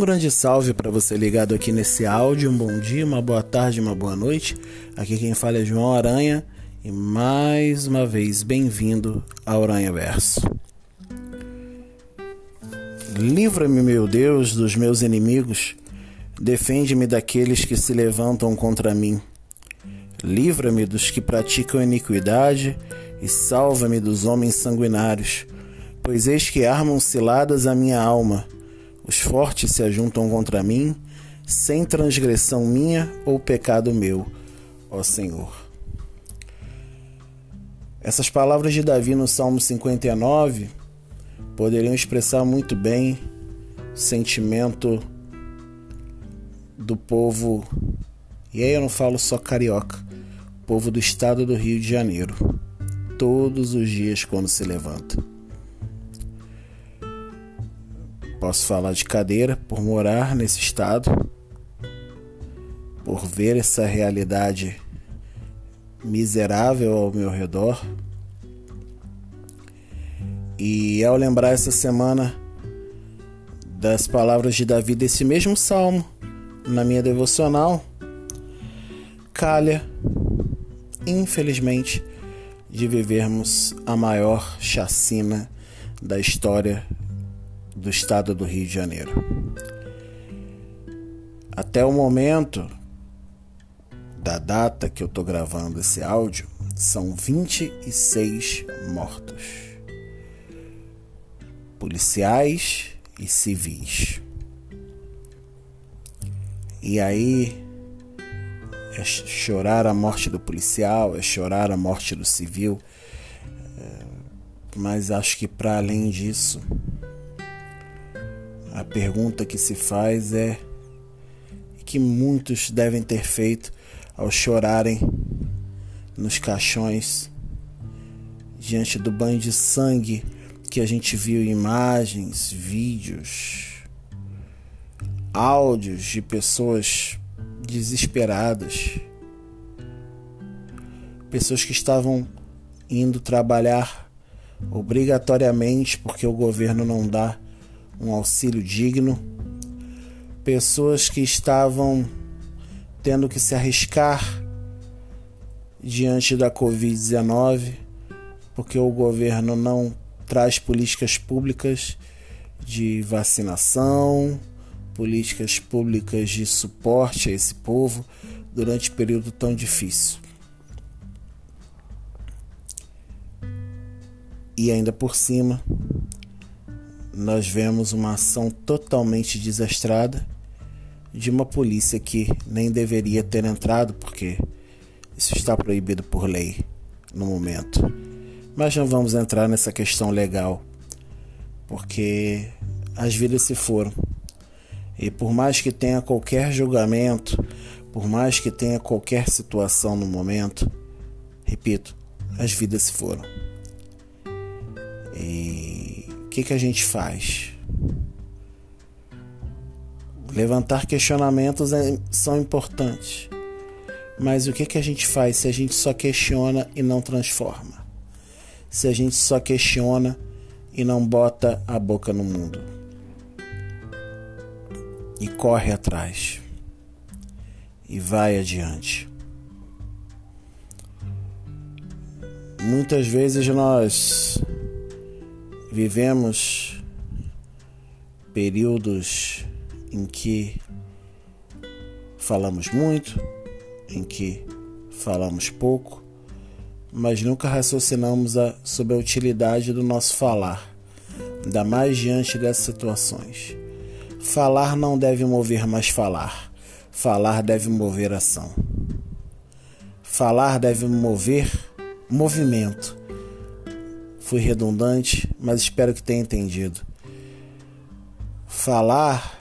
Um grande salve para você ligado aqui nesse áudio. Um bom dia, uma boa tarde, uma boa noite. Aqui quem fala é João Aranha e mais uma vez bem-vindo ao Aranha Verso. Livra-me, meu Deus, dos meus inimigos. Defende-me daqueles que se levantam contra mim. Livra-me dos que praticam iniquidade e salva-me dos homens sanguinários, pois eis que armam ciladas a minha alma. Os fortes se ajuntam contra mim, sem transgressão minha ou pecado meu, ó Senhor. Essas palavras de Davi no Salmo 59 poderiam expressar muito bem o sentimento do povo, e aí eu não falo só carioca, povo do estado do Rio de Janeiro, todos os dias quando se levanta. Posso falar de cadeira por morar nesse estado, por ver essa realidade miserável ao meu redor. E ao lembrar essa semana das palavras de Davi desse mesmo salmo na minha devocional, calha, infelizmente, de vivermos a maior chacina da história do estado do Rio de Janeiro. Até o momento da data que eu estou gravando esse áudio, são 26 mortos. Policiais e civis. E aí é chorar a morte do policial, é chorar a morte do civil. É, mas acho que para além disso, a pergunta que se faz é que muitos devem ter feito ao chorarem nos caixões diante do banho de sangue que a gente viu imagens, vídeos, áudios de pessoas desesperadas, pessoas que estavam indo trabalhar obrigatoriamente porque o governo não dá um auxílio digno, pessoas que estavam tendo que se arriscar diante da Covid-19, porque o governo não traz políticas públicas de vacinação, políticas públicas de suporte a esse povo durante um período tão difícil. E ainda por cima, nós vemos uma ação totalmente desastrada de uma polícia que nem deveria ter entrado, porque isso está proibido por lei no momento. Mas não vamos entrar nessa questão legal, porque as vidas se foram. E por mais que tenha qualquer julgamento, por mais que tenha qualquer situação no momento, repito, as vidas se foram. E que, que a gente faz? Levantar questionamentos é, são importantes. Mas o que, que a gente faz se a gente só questiona e não transforma? Se a gente só questiona e não bota a boca no mundo? E corre atrás. E vai adiante. Muitas vezes nós vivemos períodos em que falamos muito, em que falamos pouco, mas nunca raciocinamos a, sobre a utilidade do nosso falar, ainda mais diante dessas situações. Falar não deve mover mais falar, falar deve mover ação. Falar deve mover movimento. Fui redundante, mas espero que tenha entendido. Falar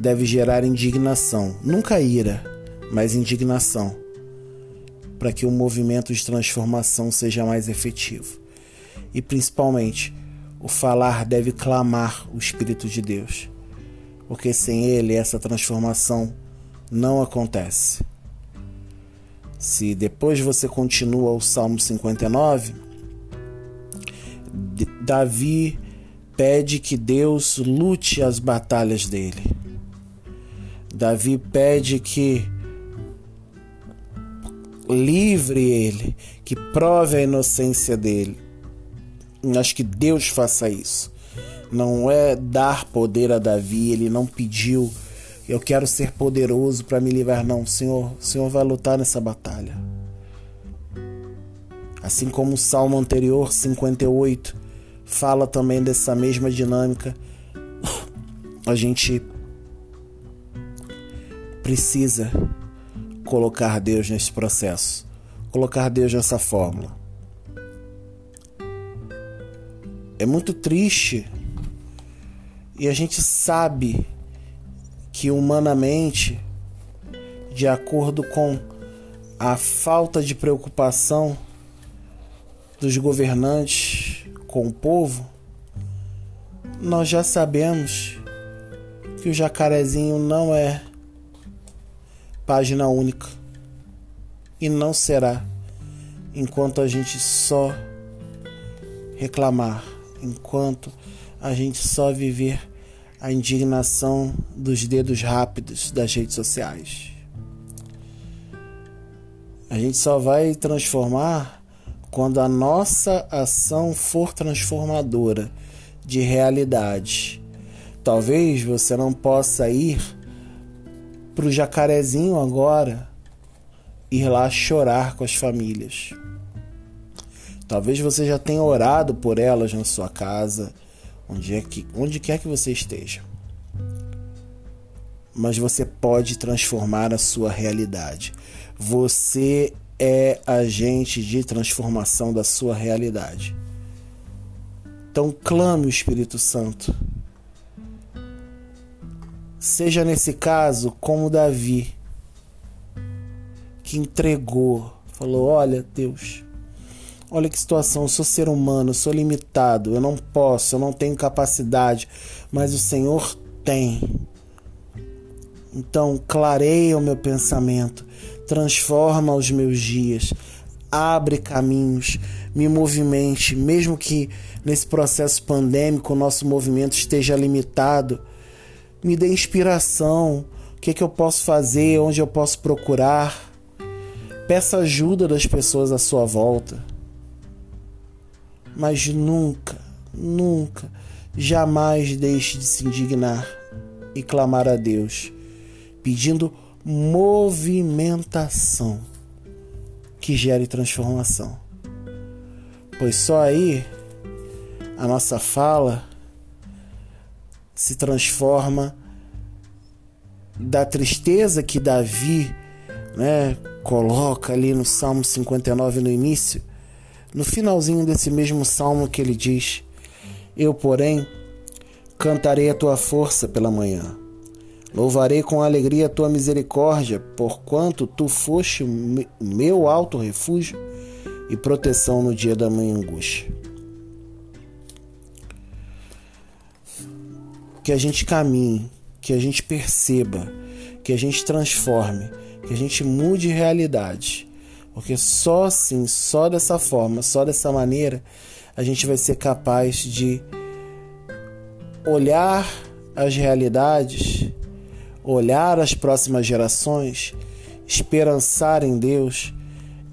deve gerar indignação, nunca ira, mas indignação, para que o movimento de transformação seja mais efetivo. E principalmente, o falar deve clamar o Espírito de Deus, porque sem ele essa transformação não acontece. Se depois você continua o Salmo 59, Davi pede que Deus lute as batalhas dele Davi pede que livre ele, que prove a inocência dele. Acho que Deus faça isso. Não é dar poder a Davi, ele não pediu. Eu quero ser poderoso para me livrar, não. Senhor, o Senhor vai lutar nessa batalha. Assim como o salmo anterior, 58, fala também dessa mesma dinâmica. A gente precisa colocar Deus nesse processo, colocar Deus nessa fórmula. É muito triste e a gente sabe que humanamente, de acordo com a falta de preocupação dos governantes com o povo, nós já sabemos que o jacarezinho não é página única e não será enquanto a gente só reclamar, enquanto a gente só viver a indignação dos dedos rápidos das redes sociais. A gente só vai transformar quando a nossa ação for transformadora de realidade. Talvez você não possa ir para o jacarezinho agora ir lá chorar com as famílias. Talvez você já tenha orado por elas na sua casa, onde, é que, onde quer que você esteja. Mas você pode transformar a sua realidade. Você é agente de transformação da sua realidade. Então clame o Espírito Santo Seja nesse caso como Davi, que entregou, falou: Olha, Deus, olha que situação, eu sou ser humano, eu sou limitado, eu não posso, eu não tenho capacidade, mas o Senhor tem. Então, clareia o meu pensamento, transforma os meus dias, abre caminhos, me movimente, mesmo que nesse processo pandêmico o nosso movimento esteja limitado me dê inspiração, o que, é que eu posso fazer, onde eu posso procurar. Peça ajuda das pessoas à sua volta. Mas nunca, nunca, jamais deixe de se indignar e clamar a Deus, pedindo movimentação que gere transformação. Pois só aí a nossa fala se transforma da tristeza que Davi né, coloca ali no Salmo 59 no início, no finalzinho desse mesmo salmo que ele diz: Eu, porém, cantarei a tua força pela manhã. Louvarei com alegria a tua misericórdia, porquanto tu foste meu alto refúgio e proteção no dia da minha angústia. que a gente caminhe, que a gente perceba, que a gente transforme, que a gente mude realidade. Porque só assim, só dessa forma, só dessa maneira, a gente vai ser capaz de olhar as realidades, olhar as próximas gerações, esperançar em Deus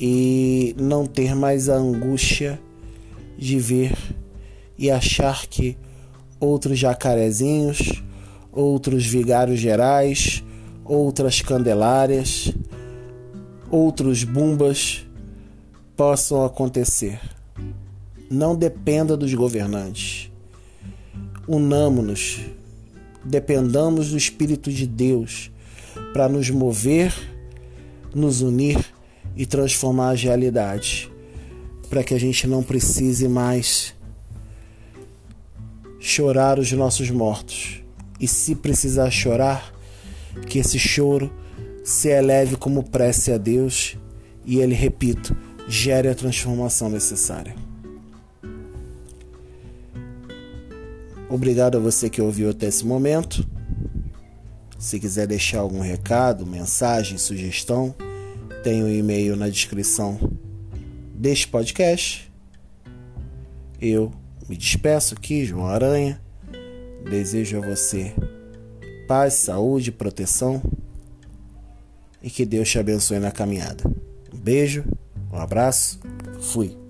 e não ter mais a angústia de ver e achar que outros jacarezinhos, outros vigários gerais, outras candelárias, outros bumbas possam acontecer. Não dependa dos governantes. Unamos-nos, dependamos do Espírito de Deus para nos mover, nos unir e transformar as realidades, para que a gente não precise mais chorar os nossos mortos. E se precisar chorar, que esse choro se eleve como prece a Deus e ele, repito, gere a transformação necessária. Obrigado a você que ouviu até esse momento. Se quiser deixar algum recado, mensagem, sugestão, tem o um e-mail na descrição deste podcast. Eu me despeço aqui, João Aranha. Desejo a você paz, saúde, proteção e que Deus te abençoe na caminhada. Um beijo, um abraço, fui.